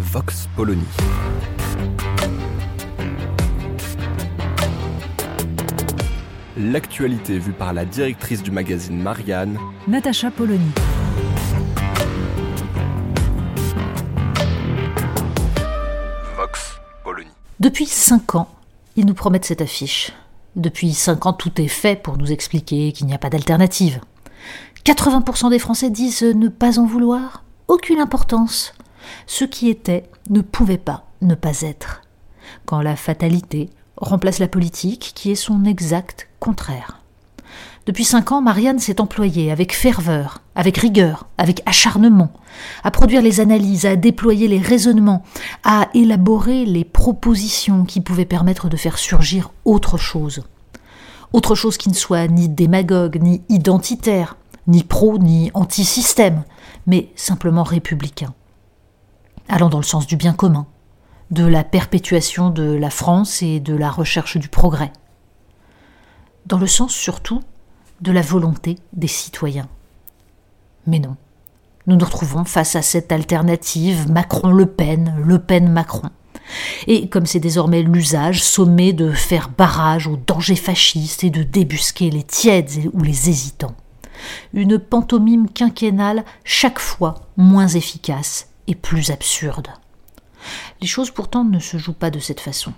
Vox Polony. L'actualité vue par la directrice du magazine Marianne, Natacha Polony. Vox Polony. Depuis cinq ans, ils nous promettent cette affiche. Depuis cinq ans, tout est fait pour nous expliquer qu'il n'y a pas d'alternative. 80% des Français disent ne pas en vouloir. Aucune importance. Ce qui était ne pouvait pas ne pas être. Quand la fatalité remplace la politique, qui est son exact contraire. Depuis cinq ans, Marianne s'est employée avec ferveur, avec rigueur, avec acharnement, à produire les analyses, à déployer les raisonnements, à élaborer les propositions qui pouvaient permettre de faire surgir autre chose. Autre chose qui ne soit ni démagogue, ni identitaire, ni pro, ni anti-système, mais simplement républicain. Allant dans le sens du bien commun, de la perpétuation de la France et de la recherche du progrès. Dans le sens surtout de la volonté des citoyens. Mais non, nous nous retrouvons face à cette alternative Macron-Le Pen, Le Pen-Macron. Et comme c'est désormais l'usage, sommé de faire barrage aux dangers fascistes et de débusquer les tièdes ou les hésitants. Une pantomime quinquennale chaque fois moins efficace plus absurde. Les choses pourtant ne se jouent pas de cette façon.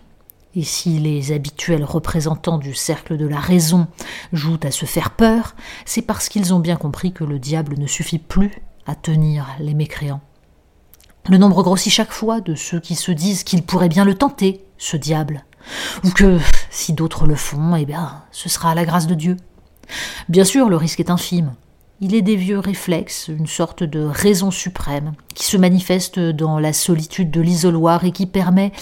Et si les habituels représentants du cercle de la raison jouent à se faire peur, c'est parce qu'ils ont bien compris que le diable ne suffit plus à tenir les mécréants. Le nombre grossit chaque fois de ceux qui se disent qu'ils pourraient bien le tenter, ce diable, ou que, si d'autres le font, eh bien, ce sera à la grâce de Dieu. Bien sûr, le risque est infime. Il est des vieux réflexes, une sorte de raison suprême, qui se manifeste dans la solitude de l'isoloir et qui permet,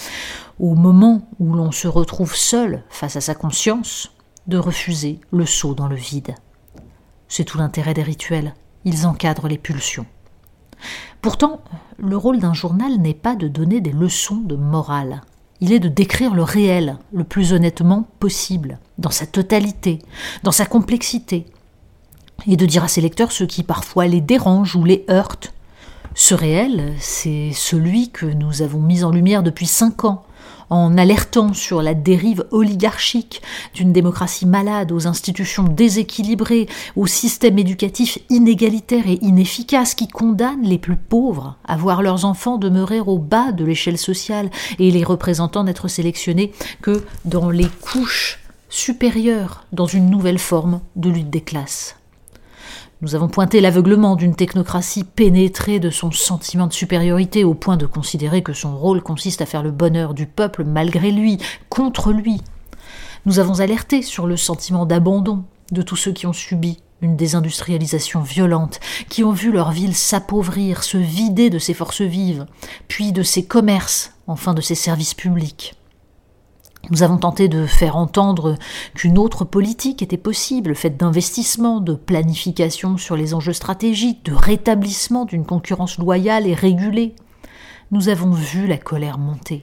au moment où l'on se retrouve seul face à sa conscience, de refuser le saut dans le vide. C'est tout l'intérêt des rituels, ils encadrent les pulsions. Pourtant, le rôle d'un journal n'est pas de donner des leçons de morale. Il est de décrire le réel le plus honnêtement possible, dans sa totalité, dans sa complexité, et de dire à ses lecteurs ce qui parfois les dérange ou les heurte. Ce réel, c'est celui que nous avons mis en lumière depuis cinq ans, en alertant sur la dérive oligarchique d'une démocratie malade, aux institutions déséquilibrées, au système éducatif inégalitaire et inefficace qui condamne les plus pauvres à voir leurs enfants demeurer au bas de l'échelle sociale et les représentants n'être sélectionnés que dans les couches supérieures, dans une nouvelle forme de lutte des classes. Nous avons pointé l'aveuglement d'une technocratie pénétrée de son sentiment de supériorité au point de considérer que son rôle consiste à faire le bonheur du peuple malgré lui, contre lui. Nous avons alerté sur le sentiment d'abandon de tous ceux qui ont subi une désindustrialisation violente, qui ont vu leur ville s'appauvrir, se vider de ses forces vives, puis de ses commerces, enfin de ses services publics. Nous avons tenté de faire entendre qu'une autre politique était possible, faite d'investissement, de planification sur les enjeux stratégiques, de rétablissement d'une concurrence loyale et régulée. Nous avons vu la colère monter.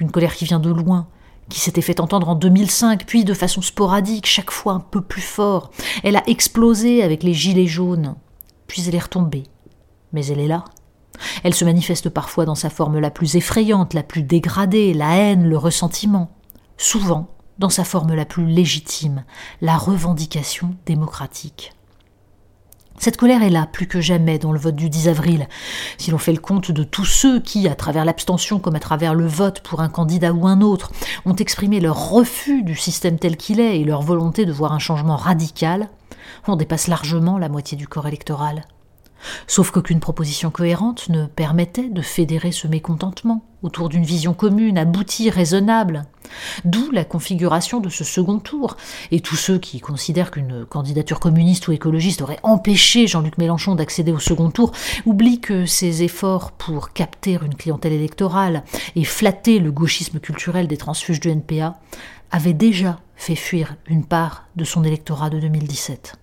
Une colère qui vient de loin, qui s'était fait entendre en 2005, puis de façon sporadique, chaque fois un peu plus fort. Elle a explosé avec les gilets jaunes, puis elle est retombée. Mais elle est là. Elle se manifeste parfois dans sa forme la plus effrayante, la plus dégradée, la haine, le ressentiment souvent dans sa forme la plus légitime, la revendication démocratique. Cette colère est là plus que jamais dans le vote du 10 avril. Si l'on fait le compte de tous ceux qui, à travers l'abstention comme à travers le vote pour un candidat ou un autre, ont exprimé leur refus du système tel qu'il est et leur volonté de voir un changement radical, on dépasse largement la moitié du corps électoral. Sauf qu'aucune proposition cohérente ne permettait de fédérer ce mécontentement autour d'une vision commune, aboutie, raisonnable. D'où la configuration de ce second tour. Et tous ceux qui considèrent qu'une candidature communiste ou écologiste aurait empêché Jean-Luc Mélenchon d'accéder au second tour oublient que ses efforts pour capter une clientèle électorale et flatter le gauchisme culturel des transfuges du NPA avaient déjà fait fuir une part de son électorat de 2017.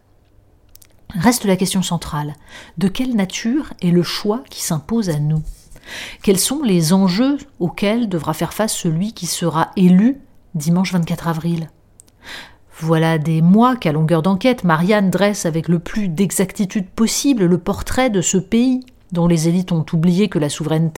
Reste la question centrale. De quelle nature est le choix qui s'impose à nous? Quels sont les enjeux auxquels devra faire face celui qui sera élu dimanche 24 avril? Voilà des mois qu'à longueur d'enquête, Marianne dresse avec le plus d'exactitude possible le portrait de ce pays dont les élites ont oublié que la souveraineté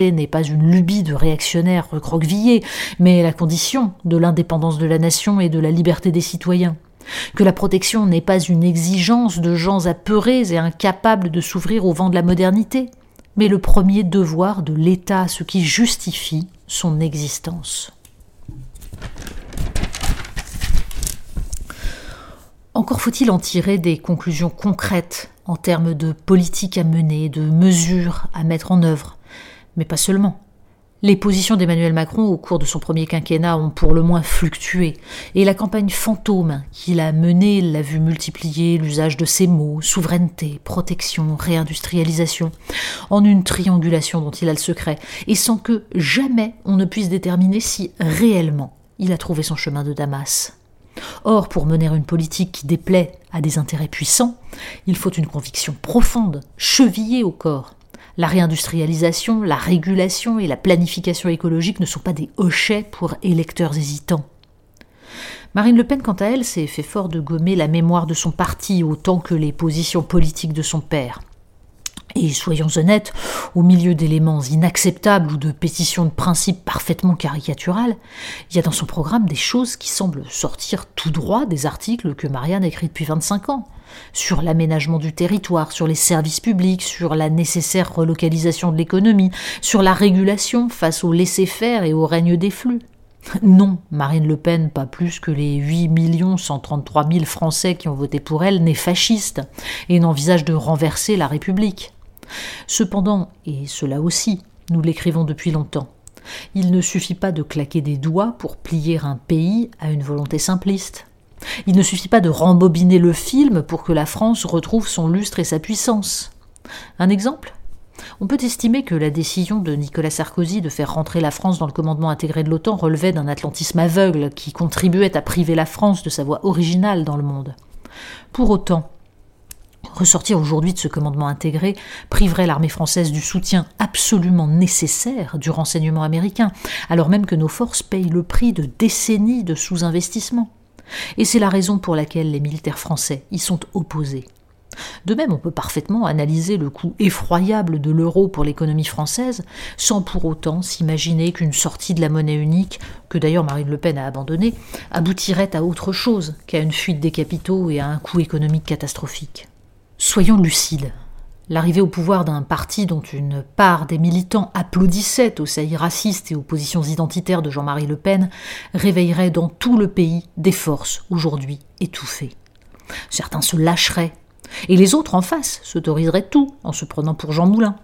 N'est pas une lubie de réactionnaires recroquevillés, mais la condition de l'indépendance de la nation et de la liberté des citoyens. Que la protection n'est pas une exigence de gens apeurés et incapables de s'ouvrir au vent de la modernité, mais le premier devoir de l'État, ce qui justifie son existence. Encore faut-il en tirer des conclusions concrètes en termes de politique à mener, de mesures à mettre en œuvre mais pas seulement. Les positions d'Emmanuel Macron au cours de son premier quinquennat ont pour le moins fluctué, et la campagne fantôme qu'il a menée l'a vu multiplier l'usage de ces mots souveraineté, protection, réindustrialisation, en une triangulation dont il a le secret, et sans que jamais on ne puisse déterminer si réellement il a trouvé son chemin de Damas. Or, pour mener une politique qui déplaît à des intérêts puissants, il faut une conviction profonde, chevillée au corps. La réindustrialisation, la régulation et la planification écologique ne sont pas des hochets pour électeurs hésitants. Marine Le Pen, quant à elle, s'est fait fort de gommer la mémoire de son parti autant que les positions politiques de son père. Et soyons honnêtes, au milieu d'éléments inacceptables ou de pétitions de principe parfaitement caricaturales, il y a dans son programme des choses qui semblent sortir tout droit des articles que Marianne écrit depuis 25 ans sur l'aménagement du territoire, sur les services publics, sur la nécessaire relocalisation de l'économie, sur la régulation face au laisser-faire et au règne des flux. Non, Marine Le Pen, pas plus que les 8 133 000 Français qui ont voté pour elle, n'est fasciste et n'envisage de renverser la République. Cependant, et cela aussi, nous l'écrivons depuis longtemps, il ne suffit pas de claquer des doigts pour plier un pays à une volonté simpliste. Il ne suffit pas de rembobiner le film pour que la France retrouve son lustre et sa puissance. Un exemple? On peut estimer que la décision de Nicolas Sarkozy de faire rentrer la France dans le commandement intégré de l'OTAN relevait d'un atlantisme aveugle qui contribuait à priver la France de sa voix originale dans le monde. Pour autant, Ressortir aujourd'hui de ce commandement intégré priverait l'armée française du soutien absolument nécessaire du renseignement américain, alors même que nos forces payent le prix de décennies de sous-investissement. Et c'est la raison pour laquelle les militaires français y sont opposés. De même, on peut parfaitement analyser le coût effroyable de l'euro pour l'économie française, sans pour autant s'imaginer qu'une sortie de la monnaie unique, que d'ailleurs Marine Le Pen a abandonnée, aboutirait à autre chose qu'à une fuite des capitaux et à un coût économique catastrophique. Soyons lucides. L'arrivée au pouvoir d'un parti dont une part des militants applaudissait aux saillies racistes et aux positions identitaires de Jean-Marie Le Pen réveillerait dans tout le pays des forces aujourd'hui étouffées. Certains se lâcheraient, et les autres en face s'autoriseraient tout en se prenant pour Jean Moulin.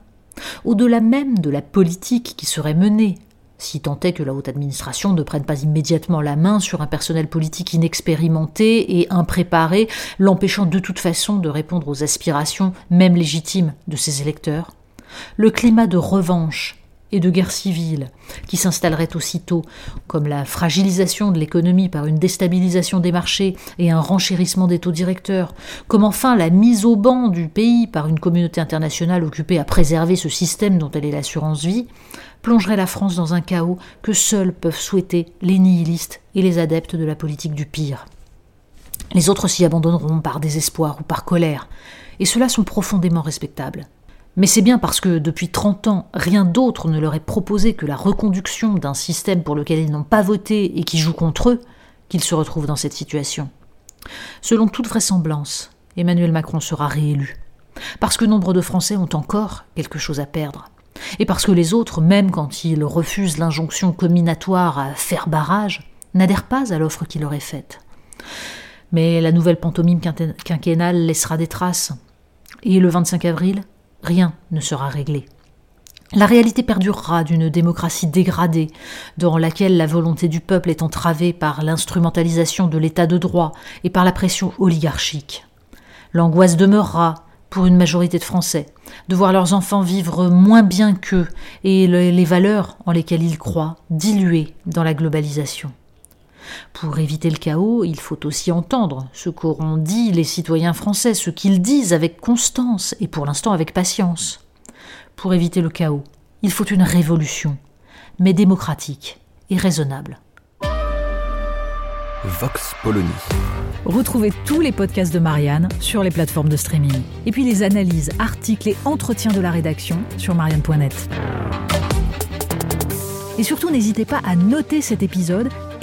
Au-delà même de la politique qui serait menée, si tant est que la haute administration ne prenne pas immédiatement la main sur un personnel politique inexpérimenté et impréparé, l'empêchant de toute façon de répondre aux aspirations, même légitimes, de ses électeurs. Le climat de revanche et de guerre civile qui s'installerait aussitôt, comme la fragilisation de l'économie par une déstabilisation des marchés et un renchérissement des taux directeurs, comme enfin la mise au banc du pays par une communauté internationale occupée à préserver ce système dont elle est l'assurance vie, plongerait la France dans un chaos que seuls peuvent souhaiter les nihilistes et les adeptes de la politique du pire. Les autres s'y abandonneront par désespoir ou par colère, et ceux-là sont profondément respectables. Mais c'est bien parce que depuis 30 ans, rien d'autre ne leur est proposé que la reconduction d'un système pour lequel ils n'ont pas voté et qui joue contre eux qu'ils se retrouvent dans cette situation. Selon toute vraisemblance, Emmanuel Macron sera réélu. Parce que nombre de Français ont encore quelque chose à perdre. Et parce que les autres, même quand ils refusent l'injonction combinatoire à faire barrage, n'adhèrent pas à l'offre qui leur est faite. Mais la nouvelle pantomime quinquennale laissera des traces. Et le 25 avril, rien ne sera réglé. La réalité perdurera d'une démocratie dégradée, dans laquelle la volonté du peuple est entravée par l'instrumentalisation de l'état de droit et par la pression oligarchique. L'angoisse demeurera, pour une majorité de Français, de voir leurs enfants vivre moins bien qu'eux et les valeurs en lesquelles ils croient diluées dans la globalisation. Pour éviter le chaos, il faut aussi entendre ce qu'auront dit les citoyens français, ce qu'ils disent avec constance et pour l'instant avec patience. Pour éviter le chaos, il faut une révolution, mais démocratique et raisonnable. Vox Polony. Retrouvez tous les podcasts de Marianne sur les plateformes de streaming. Et puis les analyses, articles et entretiens de la rédaction sur marianne.net. Et surtout, n'hésitez pas à noter cet épisode